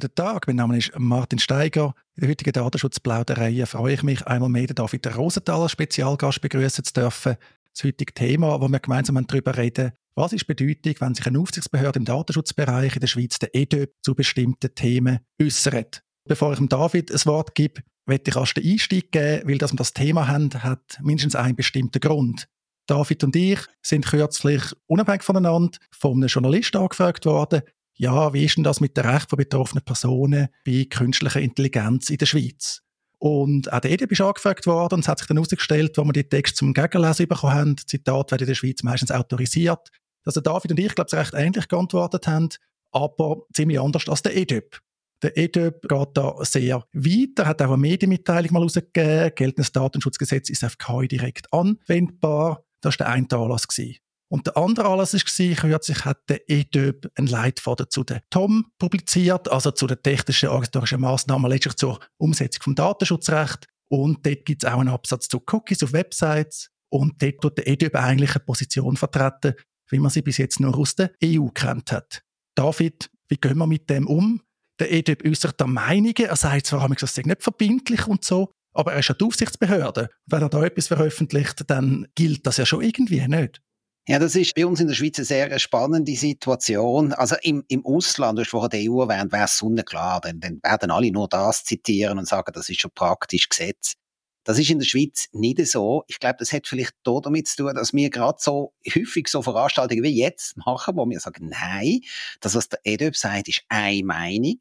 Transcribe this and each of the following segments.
Guten Tag, mein Name ist Martin Steiger. In der heutigen Datenschutzplauderei freue ich mich, einmal mehr David Rosenthal als Spezialgast begrüßen zu dürfen. Das heutige Thema, wo wir gemeinsam darüber reden, was ist Bedeutung, wenn sich eine Aufsichtsbehörde im Datenschutzbereich in der Schweiz, der EDÖP, zu bestimmten Themen äußert. Bevor ich dem David ein Wort gebe, möchte ich erst den Einstieg geben, weil dass wir das Thema haben, hat mindestens einen bestimmten Grund. David und ich sind kürzlich unabhängig voneinander von einem Journalisten angefragt worden, ja, wie ist denn das mit dem Recht von betroffenen Personen bei künstlicher Intelligenz in der Schweiz? Und auch der EDB ist angefragt worden und es hat sich dann herausgestellt, wo wir die Texte zum Gegenlesen bekommen haben, Zitat werden in der Schweiz meistens autorisiert, dass der David und ich, glaube ich, recht ähnlich geantwortet haben, aber ziemlich anders als der EDB. Der EDÖB geht da sehr weit. Er hat auch eine Medienmitteilung mal rausgegeben. Geltendes Datenschutzgesetz ist auf KI direkt anwendbar. Das war der eine Anlass. Gewesen. Und der andere Anlass war, kürzlich hat der EDÖB einen Leitfaden zu der TOM publiziert, also zu den technischen organisatorischen Massnahmen letztlich zur Umsetzung vom Datenschutzrecht. Und dort gibt es auch einen Absatz zu Cookies auf Websites. Und dort tut der EDÖB eigentlich eine Position vertreten, wie man sie bis jetzt nur aus der EU kennt hat. David, wie gehen wir mit dem um? Der EDÖB äußert da Meinungen. Er sagt zwar, das sei nicht verbindlich und so, aber er ist ja die Aufsichtsbehörde. Wenn er da etwas veröffentlicht, dann gilt das ja schon irgendwie nicht. Ja, das ist bei uns in der Schweiz eine sehr spannende Situation. Also im, im Ausland, du hast vorher die EU erwähnt, wäre es sonnenklar. Dann, dann werden alle nur das zitieren und sagen, das ist schon praktisch Gesetz. Das ist in der Schweiz nicht so. Ich glaube, das hat vielleicht damit zu tun, dass wir gerade so häufig so Veranstaltungen wie jetzt machen, wo wir sagen, nein, das, was der EDÖB sagt, ist eine Meinung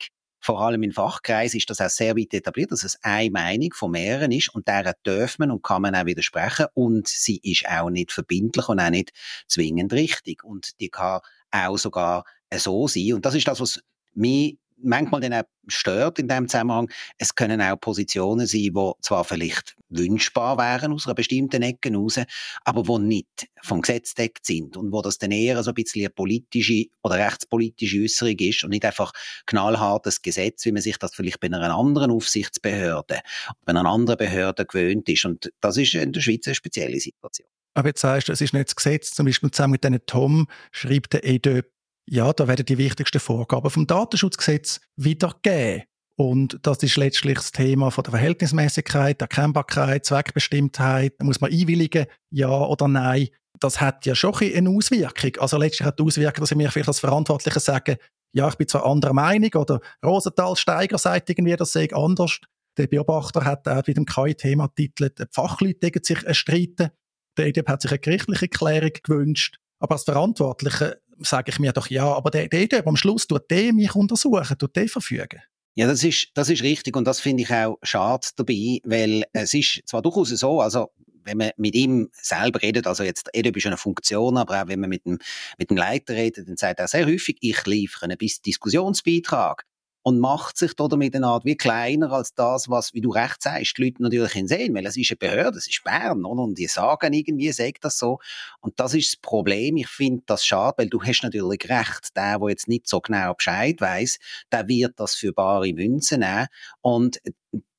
vor allem in Fachkreisen ist das auch sehr weit etabliert, dass es eine Meinung von mehreren ist und deren darf man und kann man auch widersprechen und sie ist auch nicht verbindlich und auch nicht zwingend richtig. Und die kann auch sogar so sein. Und das ist das, was mich manchmal dann auch stört in dem Zusammenhang. Es können auch Positionen sein, die zwar vielleicht wünschbar wären aus einer bestimmten Ecke raus, aber wo nicht vom Gesetz deckt sind und wo das dann eher so ein bisschen eine politische oder rechtspolitische Äußerung ist und nicht einfach knallhartes Gesetz, wie man sich das vielleicht bei einer anderen Aufsichtsbehörde, bei einer anderen Behörde gewöhnt ist. Und das ist in der Schweiz eine spezielle Situation. Aber jetzt sagst du, es ist nicht das Gesetz, zum Beispiel zusammen mit diesen Tom schreibt der EDÖ ja, da werden die wichtigsten Vorgaben vom Datenschutzgesetz wiedergegeben. Und das ist letztlich das Thema von der Verhältnismäßigkeit, Erkennbarkeit, Zweckbestimmtheit. Muss man einwilligen, ja oder nein. Das hat ja schon eine Auswirkung. Also letztlich hat die Auswirkung, dass ich mir vielleicht als Verantwortlicher sage, ja, ich bin zwar anderer Meinung oder Rosenthal Steiger sagt irgendwie, das sei anders. Der Beobachter hat auch mit dem KI-Thema titelt, die Fachleute gegen sich streiten. Der EDP hat sich eine gerichtliche Klärung gewünscht. Aber als Verantwortlicher sage ich mir doch, ja, aber der, der, der am Schluss tut der mich untersuchen, tut der verfügen. Ja, das ist, das ist richtig und das finde ich auch schade dabei, weil es ist zwar durchaus so, also wenn man mit ihm selber redet, also jetzt, er ist eine Funktion, aber auch wenn man mit dem, mit dem Leiter redet, dann sagt er sehr häufig, ich liefere einen Diskussionsbeitrag und macht sich damit eine Art wie kleiner als das, was, wie du recht sagst, die Leute natürlich sehen, weil es ist eine Behörde, es ist Bern, oder? und die sagen irgendwie, sagt das so. Und das ist das Problem. Ich finde das schade, weil du hast natürlich recht. Der, der jetzt nicht so genau Bescheid weiß, der wird das für bare Münze nehmen. Und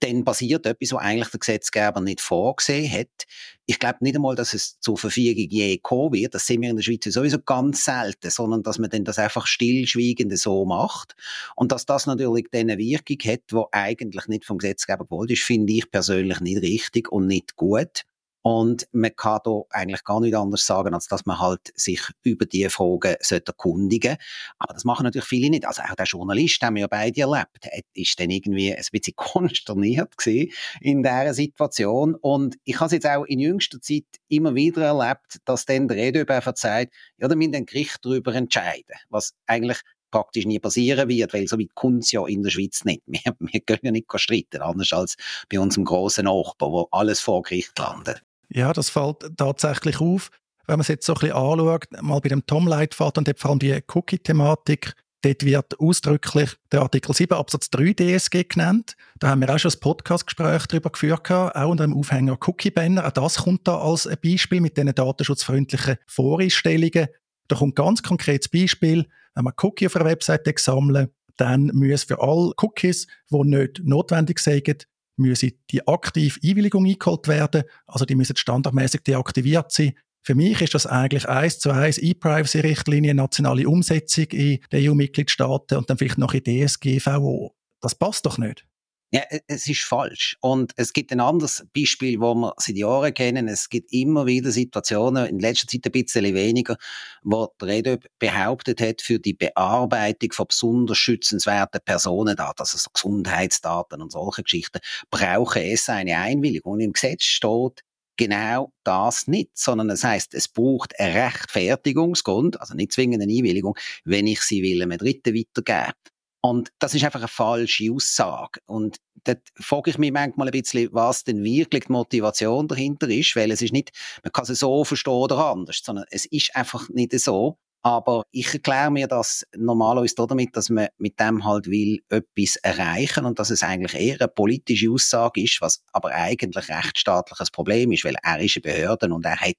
dann passiert etwas, was eigentlich der Gesetzgeber nicht vorgesehen hat. Ich glaube nicht einmal, dass es zur Verfügung je kommen wird. Das sehen wir in der Schweiz sowieso ganz selten, sondern dass man dann das einfach stillschweigend so macht. Und dass das natürlich dann eine Wirkung hat, die eigentlich nicht vom Gesetzgeber gewollt ist, finde ich persönlich nicht richtig und nicht gut. Und man kann da eigentlich gar nicht anders sagen, als dass man halt sich über die Fragen sollte erkundigen Aber das machen natürlich viele nicht. Also auch der Journalist, den wir ja beide erlebt, ist dann irgendwie ein bisschen konsterniert gewesen in dieser Situation. Und ich habe es jetzt auch in jüngster Zeit immer wieder erlebt, dass dann der Redöber verzeiht, ja, da müssen ein Gericht darüber entscheiden. Was eigentlich praktisch nie passieren wird, weil so weit kommt ja in der Schweiz nicht. Wir, wir können ja nicht streiten, anders als bei unserem grossen Nachbar, wo alles vor Gericht landet. Ja, das fällt tatsächlich auf. Wenn man es jetzt so ein bisschen anschaut, mal bei dem Tom-Leitfaden und vor allem die Cookie-Thematik, dort wird ausdrücklich der Artikel 7 Absatz 3 DSG genannt. Da haben wir auch schon ein Podcast-Gespräch darüber geführt, auch unter dem Aufhänger Cookie-Banner. Auch das kommt da als ein Beispiel mit diesen datenschutzfreundlichen Voreinstellungen. Da kommt ganz konkretes Beispiel. Wenn man Cookie auf einer Webseite sammeln, dann muss für alle Cookies, die nicht notwendig sind, müssen die aktiv Einwilligung eingeholt werden. Also die müssen standardmäßig deaktiviert sein. Für mich ist das eigentlich eins zu eins E-Privacy-Richtlinie, nationale Umsetzung in den EU-Mitgliedstaaten und dann vielleicht noch in DSGVO. Das passt doch nicht. Ja, e, es ist falsch. Und es gibt ein anderes Beispiel, wo wir seit Jahren kennen. Es gibt immer wieder Situationen, in letzter Zeit ein bisschen weniger, wo der EDÖB behauptet hat, für die Bearbeitung von besonders schützenswerten Personendaten, also so Gesundheitsdaten und solche Geschichten, brauche es eine Einwilligung. Und im Gesetz steht, genau das nicht, sondern es heißt, es braucht einen Rechtfertigungsgrund, also nicht zwingend eine Einwilligung, wenn ich sie will einem Dritten weitergeben. Und das ist einfach eine falsche Aussage. Und da frage ich mich manchmal ein bisschen, was denn wirklich die Motivation dahinter ist, weil es ist nicht, man kann es so verstehen oder anders, sondern es ist einfach nicht so. Aber ich erkläre mir das normalerweise damit, dass man mit dem halt will etwas erreichen und dass es eigentlich eher eine politische Aussage ist, was aber eigentlich rechtsstaatliches Problem ist, weil er ist eine Behörde und er hat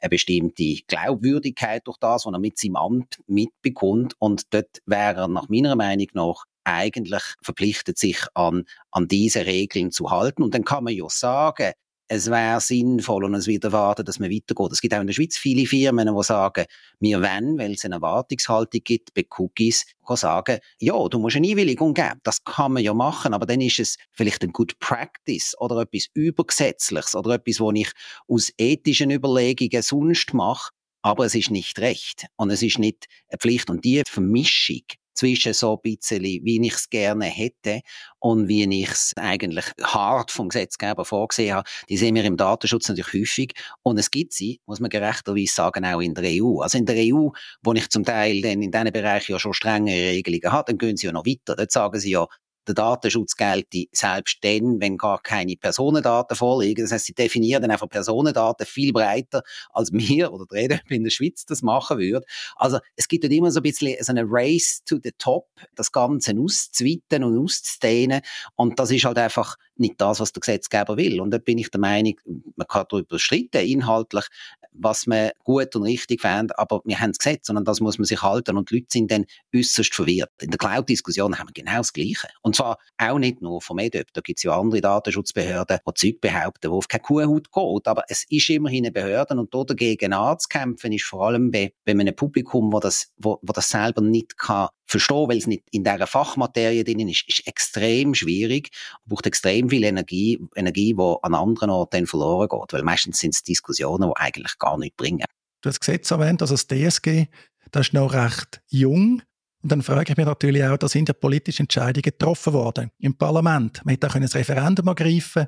eine bestimmte Glaubwürdigkeit durch das, was er mit seinem Amt mitbekommt und dort wäre er nach meiner Meinung nach eigentlich verpflichtet, sich an, an diese Regeln zu halten. Und dann kann man ja sagen, es wäre sinnvoll und es wird erwartet, dass man weitergeht. Es gibt auch in der Schweiz viele Firmen, die sagen, wir wollen, weil es eine Erwartungshaltung gibt bei Cookies, sagen, ja, du musst eine Einwilligung geben. Das kann man ja machen, aber dann ist es vielleicht ein Good Practice oder etwas Übergesetzliches oder etwas, was ich aus ethischen Überlegungen sonst mache, aber es ist nicht recht und es ist nicht eine Pflicht. Und die Vermischung zwischen so ein bisschen, wie ich es gerne hätte und wie ich es eigentlich hart vom Gesetzgeber vorgesehen habe, die sehen wir im Datenschutz natürlich häufig. Und es gibt sie, muss man gerechterweise sagen, auch in der EU. Also in der EU, wo ich zum Teil dann in diesen Bereichen ja schon strengere Regelungen habe, dann gehen sie ja noch weiter. Dort sagen sie ja, der Datenschutz gelte selbst dann, wenn gar keine Personendaten vorliegen. Das heißt, sie definieren dann einfach Personendaten viel breiter, als wir oder der in der Schweiz das machen würde. Also es gibt dort immer so ein bisschen so eine Race to the Top, das Ganze auszuweiten und auszudehnen. Und das ist halt einfach nicht das, was der Gesetzgeber will. Und da bin ich der Meinung, man kann darüber streiten, inhaltlich, was man gut und richtig fände, aber wir haben das Gesetz und an das muss man sich halten und die Leute sind dann äußerst verwirrt. In der Cloud-Diskussion haben wir genau das Gleiche. Und zwar auch nicht nur vom EDÖP, da gibt es ja andere Datenschutzbehörden, die Zeug behaupten, die auf keine Kuhhaut geht, aber es ist immerhin eine Behörde und da dagegen anzukämpfen ist vor allem bei, bei einem Publikum, wo das, wo, wo das selber nicht kann verstehen, weil es nicht in dieser Fachmaterie drin ist, ist extrem schwierig, braucht extrem viel Energie, Energie, die an anderen Orten verloren geht, weil meistens sind es Diskussionen, die eigentlich gar nichts bringen. Du hast das erwähnt, also das DSG, das ist noch recht jung. Und dann frage ich mich natürlich auch, da sind ja politische Entscheidungen getroffen worden im Parlament. Man hätte auch ein Referendum ergreifen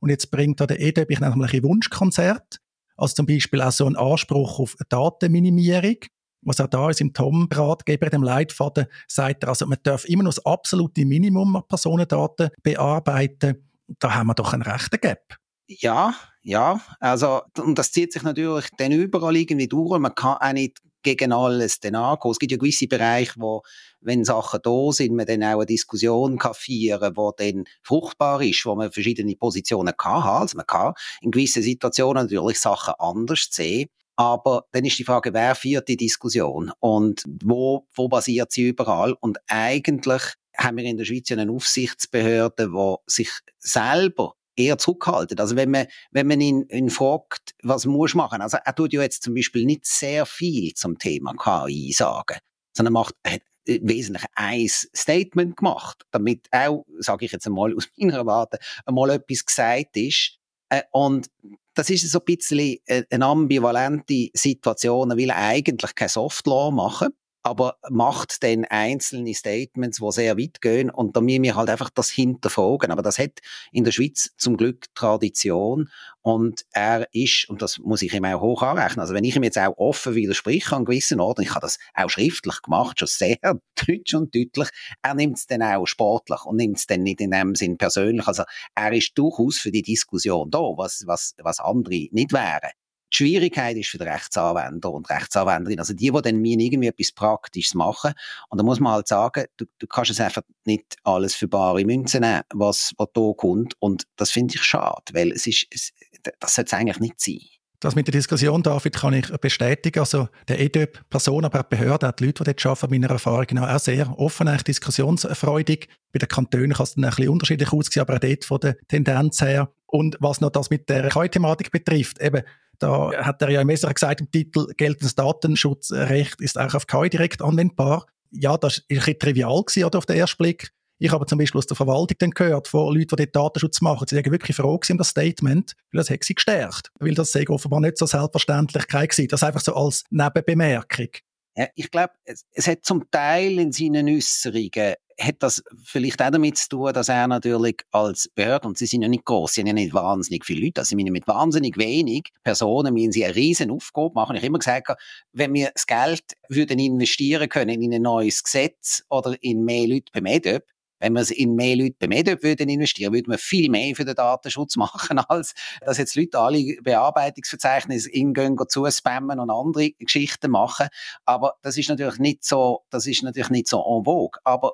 und jetzt bringt da der mal ein Wunschkonzert, also zum Beispiel auch so einen Anspruch auf Datenminimierung was auch da ist im Tom-Ratgeber, dem Leitfaden, sagt er, also man darf immer nur das absolute Minimum an Personendaten bearbeiten. Da haben wir doch einen rechten Gap. Ja, ja, also, und das zieht sich natürlich dann überall irgendwie durch. Man kann auch nicht gegen alles dann angehen. Es gibt ja gewisse Bereiche, wo, wenn Sachen da sind, man dann auch eine Diskussion kann führen kann, die dann fruchtbar ist, wo man verschiedene Positionen kann. Also man kann in gewissen Situationen natürlich Sachen anders sehen. Aber dann ist die Frage, wer führt die Diskussion und wo, wo basiert sie überall? Und eigentlich haben wir in der Schweiz eine Aufsichtsbehörde, die sich selber eher zurückhaltet. Also wenn man, wenn man ihn, ihn fragt, was muss machen? Also er tut ja jetzt zum Beispiel nicht sehr viel zum Thema KI sagen, sondern macht, hat wesentlich ein Statement gemacht, damit auch, sage ich jetzt einmal aus meiner Warte, einmal etwas gesagt ist. Äh, und das ist so ein bisschen äh, eine ambivalente Situation. Er will eigentlich kein Softlaw machen, aber macht dann einzelne Statements, die sehr weit gehen und da müssen wir halt einfach das hinterfragen. Aber das hat in der Schweiz zum Glück Tradition und er ist, und das muss ich ihm auch hoch anrechnen, also wenn ich ihm jetzt auch offen widerspreche an gewissen Orten, ich habe das auch schriftlich gemacht, schon sehr deutsch und deutlich, er nimmt es dann auch sportlich und nimmt es dann nicht in dem Sinn persönlich. Also er ist durchaus für die Diskussion da, was, was, was andere nicht wären. Die Schwierigkeit ist für den Rechtsanwender und Rechtsanwenderin, also die, die dann mir irgendwie etwas Praktisches machen. Und da muss man halt sagen, du, du kannst es einfach nicht alles für bare Münze nehmen, was, was da kommt. Und das finde ich schade, weil es ist, es, das sollte es eigentlich nicht sein. Das mit der Diskussion, David, kann ich bestätigen. Also der EDÖP, Person, aber auch die Behörde, auch die Leute, die dort arbeiten, meiner Erfahrung nach auch sehr offen, eigentlich diskussionsfreudig. Bei den Kantonen kann es dann ein bisschen unterschiedlich aussehen, aber auch dort von der Tendenz her. Und was noch das mit der KI-Thematik betrifft, eben, Da hat er ja im Messer gesagt, im Titel geltendes Datenschutzrecht ist auch auf KI direkt anwendbar. Ja, das ist ein bisschen trivial gewesen, oder, auf den ersten Blick. Ich habe zum Beispiel aus der Verwaltung dann gehört, von Leuten, die Datenschutz machen, sie waren wirklich froh um das Statement, weil das hat sie gestärkt. Weil das sei offenbar nicht so Selbstverständlichkeit gewesen. Das einfach so als Nebenbemerkung. Ja, ich glaube, es, es, hat zum Teil in seinen Äußerungen hat das vielleicht auch damit zu tun, dass er natürlich als Behörde, und sie sind ja nicht groß, sie haben ja nicht wahnsinnig viele Leute, also mit wahnsinnig wenig Personen müssen sie eine riesen Aufgabe machen. Ich habe immer gesagt, wenn wir das Geld würden investieren können in ein neues Gesetz oder in mehr Leute beim EDÖP, wenn wir es in mehr Leute bei EDUP würden investieren, würden wir viel mehr für den Datenschutz machen, als dass jetzt Leute alle Bearbeitungsverzeichnisse ingehen, zu spammen und andere Geschichten machen. Aber das ist natürlich nicht so, das ist natürlich nicht so en vogue. Aber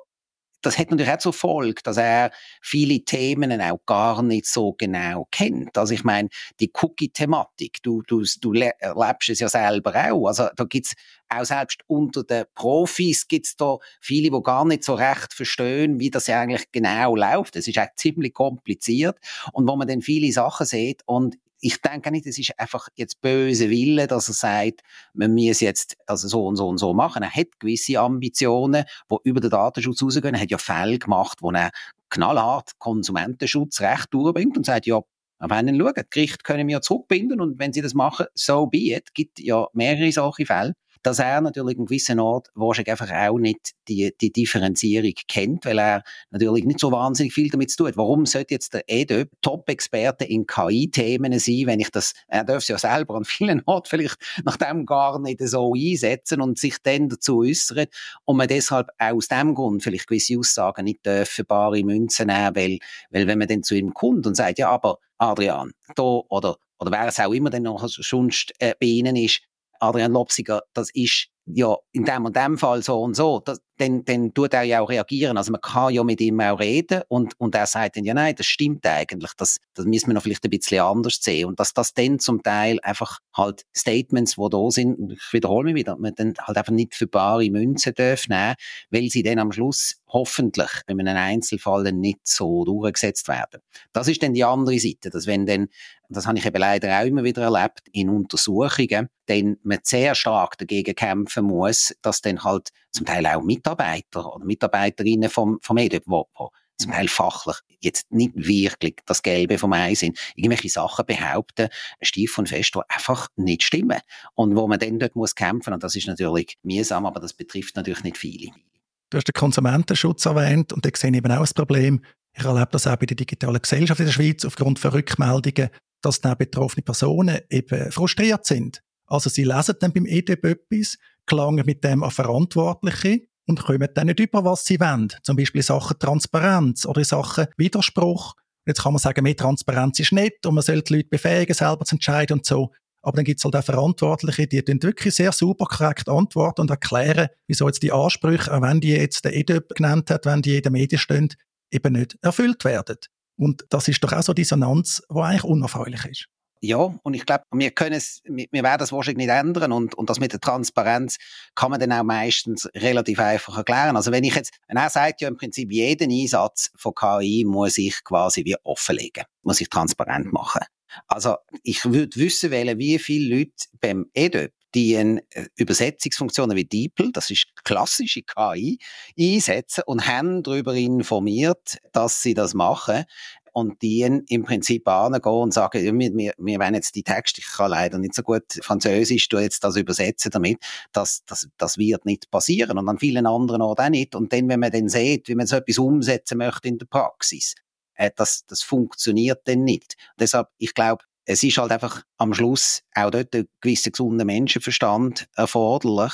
das hat natürlich auch zur Folge, dass er viele Themen auch gar nicht so genau kennt. Also ich meine, die Cookie-Thematik, du, du, du erlebst es ja selber auch. Also da gibt's auch selbst unter den Profis gibt's da viele, die gar nicht so recht verstehen, wie das eigentlich genau läuft. Es ist auch ziemlich kompliziert und wo man dann viele Sachen sieht und ich denke nicht, es ist einfach jetzt böse Wille, dass er sagt, man muss jetzt also so und so und so machen. Er hat gewisse Ambitionen, die über den Datenschutz rausgehen. Er hat ja Fälle gemacht, wo er knallhart Konsumentenschutzrecht durchbringt und sagt, ja, wenn ihr schaut, Gericht können wir zurückbinden und wenn sie das machen, so be it. gibt ja mehrere solche Fälle dass er natürlich in gewissen Ort wahrscheinlich einfach auch nicht die, die Differenzierung kennt, weil er natürlich nicht so wahnsinnig viel damit zu tun hat. Warum sollte jetzt der EDÖ Top-Experte in KI-Themen sein, wenn ich das, er darf es ja selber an vielen Orten vielleicht nach dem gar nicht so einsetzen und sich dann dazu äußern und man deshalb auch aus dem Grund vielleicht gewisse Aussagen nicht dürfen bare Münzen nehmen, weil, weil wenn man dann zu ihm kommt und sagt, ja, aber Adrian, da oder oder wer es auch immer dann noch sonst äh, bei Ihnen ist, Adrian Lopsiger, das ist ja in dem und dem Fall so und so, das, dann, dann tut er ja auch reagieren. Also man kann ja mit ihm auch reden und, und er sagt dann, ja nein, das stimmt eigentlich, das, das müssen wir noch vielleicht ein bisschen anders sehen. Und dass das dann zum Teil einfach halt Statements, die da sind, ich wiederhole mich wieder, man dann halt einfach nicht für bare Münzen darf nehmen, weil sie dann am Schluss hoffentlich in einem Einzelfall nicht so durchgesetzt werden. Das ist dann die andere Seite, dass wenn dann, das habe ich eben leider auch immer wieder erlebt, in Untersuchungen, dann man sehr stark dagegen kämpfen muss, dass dann halt zum Teil auch Mitarbeiter oder Mitarbeiterinnen vom, vom EDUP, wo, wo zum Teil fachlich jetzt nicht wirklich das Gelbe vom Ei sind, irgendwelche Sachen behaupten, stief und fest, die einfach nicht stimmen. Und wo man dann dort muss kämpfen, und das ist natürlich mühsam, aber das betrifft natürlich nicht viele. Du hast den Konsumentenschutz erwähnt und da sehe ich eben auch das Problem. Ich erlebe das auch bei der digitalen Gesellschaft in der Schweiz aufgrund von Rückmeldungen, dass dann betroffene Personen eben frustriert sind. Also sie lesen dann beim EDB etwas, gelangen mit dem an Verantwortliche und kommen dann nicht über, was sie wollen. Zum Beispiel Sachen Transparenz oder Sachen Widerspruch. Jetzt kann man sagen, mehr Transparenz ist nicht und man sollte die Leute befähigen, selber zu entscheiden und so. Aber dann gibt es halt auch Verantwortliche, die dann wirklich sehr super korrekt antworten und erklären, wieso jetzt die Ansprüche, wenn die jetzt der EDÖP genannt hat, wenn die in den Medien stehen, eben nicht erfüllt werden. Und das ist doch auch so Dissonanz, die eigentlich unerfreulich ist. Ja, und ich glaube, wir können es, wir, werden das wahrscheinlich nicht ändern und, und das mit der Transparenz kann man dann auch meistens relativ einfach erklären. Also wenn ich jetzt, er sagt ja im Prinzip, jeden Einsatz von KI muss ich quasi wie offenlegen, muss ich transparent machen. Also ich würde wissen wollen, wie viele Leute beim EDÖP die äh, Übersetzungsfunktionen wie DeepL, das ist klassische KI, einsetzen und haben darüber informiert, dass sie das machen und die im Prinzip angehen und sagen, wir, wir, wir wollen jetzt die Texte, ich kann leider nicht so gut Französisch, du jetzt das übersetzen damit, das, das, das wird nicht passieren und an vielen anderen Orten auch nicht. Und dann, wenn man dann sieht, wie man so etwas umsetzen möchte in der Praxis, äh, das, das funktioniert dann nicht. Deshalb, ich glaube, es ist halt einfach am Schluss auch dort ein gewisser gesunder Menschenverstand erforderlich,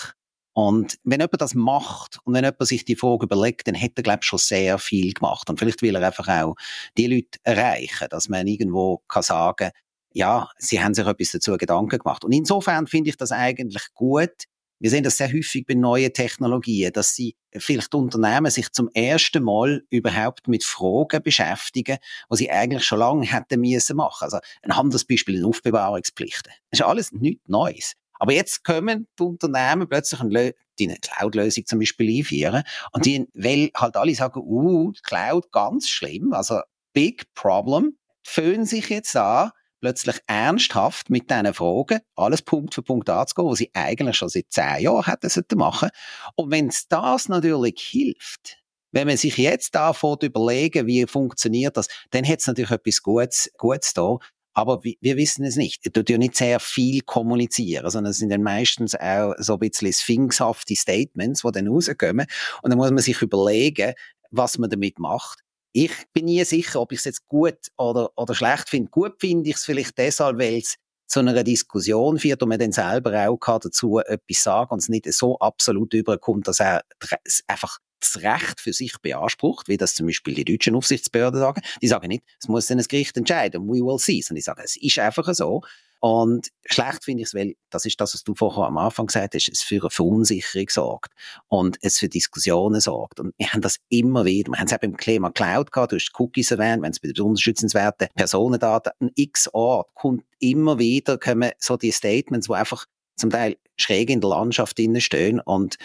und wenn jemand das macht und wenn jemand sich die Frage überlegt, dann hätte er, glaube ich, schon sehr viel gemacht. Und vielleicht will er einfach auch die Leute erreichen, dass man irgendwo kann sagen, ja, sie haben sich etwas dazu Gedanken gemacht. Und insofern finde ich das eigentlich gut. Wir sehen das sehr häufig bei neuen Technologien, dass sie vielleicht Unternehmen sich zum ersten Mal überhaupt mit Fragen beschäftigen, die sie eigentlich schon lange hätten müssen machen. Also ein Handelsbeispiel in Aufbewahrungspflichten. Das ist alles nichts Neues. Aber jetzt kommen die Unternehmen plötzlich eine, die eine Cloud-Lösung zum Beispiel einführen und die, weil halt alle sagen, uh, Cloud ganz schlimm, also big problem, fühlen sich jetzt an, plötzlich ernsthaft mit diesen Fragen, alles Punkt für Punkt anzugehen, was sie eigentlich schon seit zehn Jahren hätten machen Und wenn es das natürlich hilft, wenn man sich jetzt davon überlegen, wie funktioniert das, dann hat es natürlich etwas Gutes, Gutes da. Aber wir, wissen es nicht. Ich tue ja nicht sehr viel kommunizieren, sondern es sind dann meistens auch so ein bisschen sphinxhafte Statements, die dann rauskommen. Und dann muss man sich überlegen, was man damit macht. Ich bin nie sicher, ob ich es jetzt gut oder, oder schlecht finde. Gut finde ich es vielleicht deshalb, weil es zu einer Diskussion führt und man dann selber auch kann dazu etwas sagen und es nicht so absolut überkommt, dass er einfach das Recht für sich beansprucht, wie das zum Beispiel die deutschen Aufsichtsbehörden sagen. Die sagen nicht, es muss dann ein Gericht entscheiden, we will see, sondern die sagen, es ist einfach so. Und schlecht finde ich es, weil das ist das, was du vorher am Anfang gesagt hast, es für eine Verunsicherung sorgt und es für Diskussionen sorgt. Und wir haben das immer wieder. Wir haben es auch beim Klima Cloud gehabt, du hast Cookies erwähnt, wenn es bei den unterstützenswerten Personendaten ein X-Ort kommt immer wieder, kommen so die Statements, wo einfach zum Teil schräg in der Landschaft stehen. Und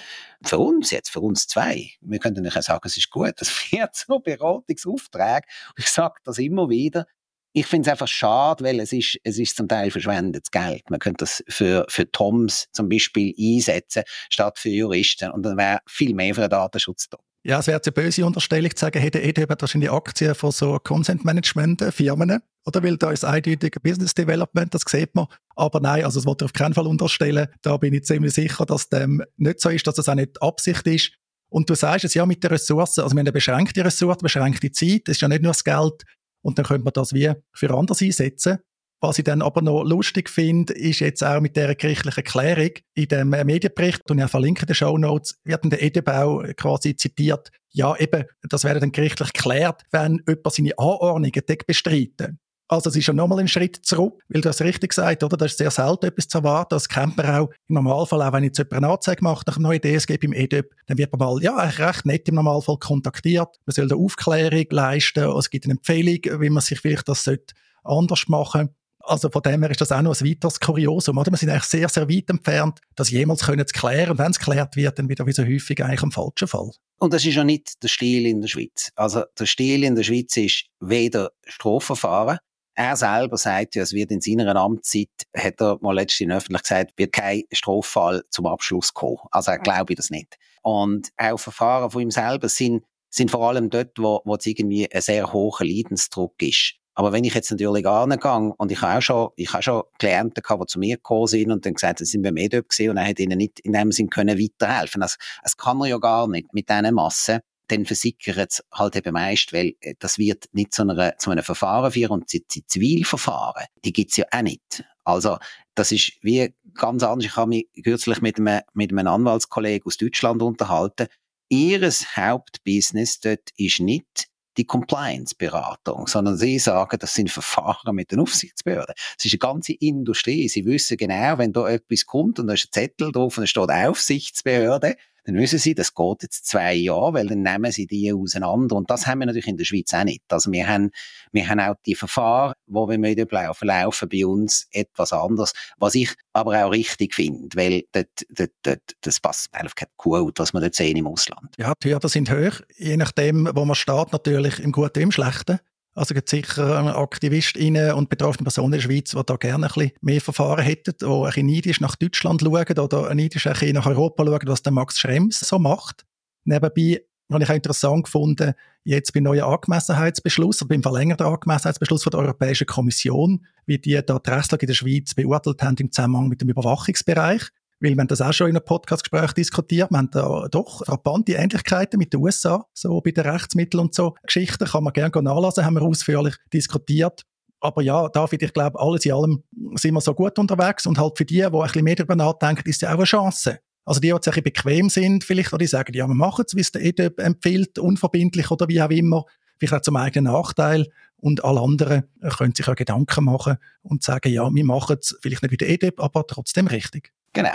für uns jetzt, für uns zwei, wir könnten nicht sagen, es ist gut, das wird so Beratungsaufträge. Ich sage das immer wieder. Ich finde es einfach schade, weil es ist, es ist zum Teil verschwendetes Geld. Man könnte das für, für Toms zum Beispiel einsetzen, statt für Juristen. Und dann wäre viel mehr für den Datenschutz da. Ja, es wäre jetzt eine böse Unterstellung zu sagen, hätte EDB wahrscheinlich Aktien von so Consent-Management-Firmen. Oder weil da ist eindeutig Business Development, das sieht man. Aber nein, also das wollte ich auf keinen Fall unterstellen. Da bin ich ziemlich sicher, dass dem nicht so ist, dass das auch nicht Absicht ist. Und du sagst es ja mit den Ressourcen, also wir haben eine beschränkte Ressource, beschränkte Zeit, das ist ja nicht nur das Geld. Und dann könnte man das wie für anders einsetzen. Was ich dann aber noch lustig finde, ist jetzt auch mit der gerichtlichen Klärung. In dem Medienbericht, und ich verlinke in den Show Notes, wird der Edebau quasi zitiert, ja eben, das werde dann gerichtlich geklärt, wenn jemand seine Anordnungen bestreiten. Also es ist ja nochmal ein Schritt zurück, weil du hast richtig gesagt, oder? Das ist sehr selten etwas zu erwarten. Als Camper auch im Normalfall, auch wenn jetzt jemand eine Anzeige macht nach einer neuen DSG beim EDUB, dann wird man mal, ja, eigentlich recht nett im Normalfall kontaktiert. Man soll eine Aufklärung leisten, es gibt eine Empfehlung, wie man sich vielleicht das anders machen sollte. Also von dem her ist das auch noch ein weiteres Kuriosum. Oder? Wir sind eigentlich sehr, sehr weit entfernt, das jemals können zu klären. Und wenn es geklärt wird, dann wieder wie so häufig eigentlich am falschen Fall. Und das ist ja nicht der Stil in der Schweiz. Also der Stil in der Schweiz ist weder Strafverfahren, er selber sagt ja, es wird in seiner Amtszeit, hat er mal letztens in Öffentlich gesagt, wird kein Stroffall zum Abschluss kommen. Also er glaube ich das nicht. Und auch Verfahren von ihm selber sind, sind vor allem dort, wo, wo es irgendwie ein sehr hoher Leidensdruck ist. Aber wenn ich jetzt natürlich angehe und ich habe auch schon, ich habe schon Klienten gehabt, die zu mir gekommen sind und dann gesagt, sie sind beim EDOP gesehen und er hat ihnen nicht in dem Sinn können weiterhelfen. Das, das kann er ja gar nicht mit diesen Massen dann versickert es halt eben meist, weil äh, das wird nicht zu, einer, zu einem Verfahren führen und die, die Zivilverfahren, die gibt's ja auch nicht. Also das ist wie ganz anders. Ich habe mich kürzlich mit einem, mit einem Anwaltskollegen aus Deutschland unterhalten. Ihres Hauptbusiness dort ist nicht die Compliance-Beratung, sondern sie sagen, das sind Verfahren mit den Aufsichtsbehörden. Es ist eine ganze Industrie. Sie wissen genau, wenn da etwas kommt und da ist ein Zettel drauf und da steht Aufsichtsbehörde, dann wissen sie, das geht jetzt zwei Jahre, weil dann nehmen sie die auseinander. Und das haben wir natürlich in der Schweiz auch nicht. Also wir haben, wir haben auch die Verfahren, wo wir mit laufen, bei uns etwas anders. Was ich aber auch richtig finde, weil dort, dort, dort, das passt auf kein Quote, was wir dort sehen im Ausland. Ja, die Hürden sind hoch, je nachdem, wo man steht, natürlich im Guten, im Schlechten. Also gibt sicher AktivistInnen und betroffene Personen in der Schweiz, die da gerne ein bisschen mehr Verfahren hätten, die ein bisschen neidisch nach Deutschland schauen oder neidisch ein bisschen nach Europa schauen, was der Max Schrems so macht. Nebenbei habe ich auch interessant gefunden, jetzt beim neuen Angemessenheitsbeschluss oder beim verlängerten Angemessenheitsbeschluss von der Europäischen Kommission, wie die da die Rechtslage in der Schweiz beurteilt haben im Zusammenhang mit dem Überwachungsbereich weil wir haben das auch schon in einem Podcastgespräch diskutiert. Wir haben da doch frappante Ähnlichkeiten mit den USA, so bei den Rechtsmitteln und so Geschichten. Kann man gerne nachlesen, haben wir ausführlich diskutiert. Aber ja, David, ich glaube, alles in allem sind wir so gut unterwegs und halt für die, die ein bisschen mehr darüber nachdenken, ist ja auch eine Chance. Also die, die jetzt ein bequem sind, vielleicht, oder die sagen, ja, wir machen es, wie es der EDEB empfiehlt, unverbindlich oder wie auch immer, vielleicht auch zum eigenen Nachteil. Und alle anderen können sich auch Gedanken machen und sagen, ja, wir machen es vielleicht nicht wie der EDEB, aber trotzdem richtig. Genau.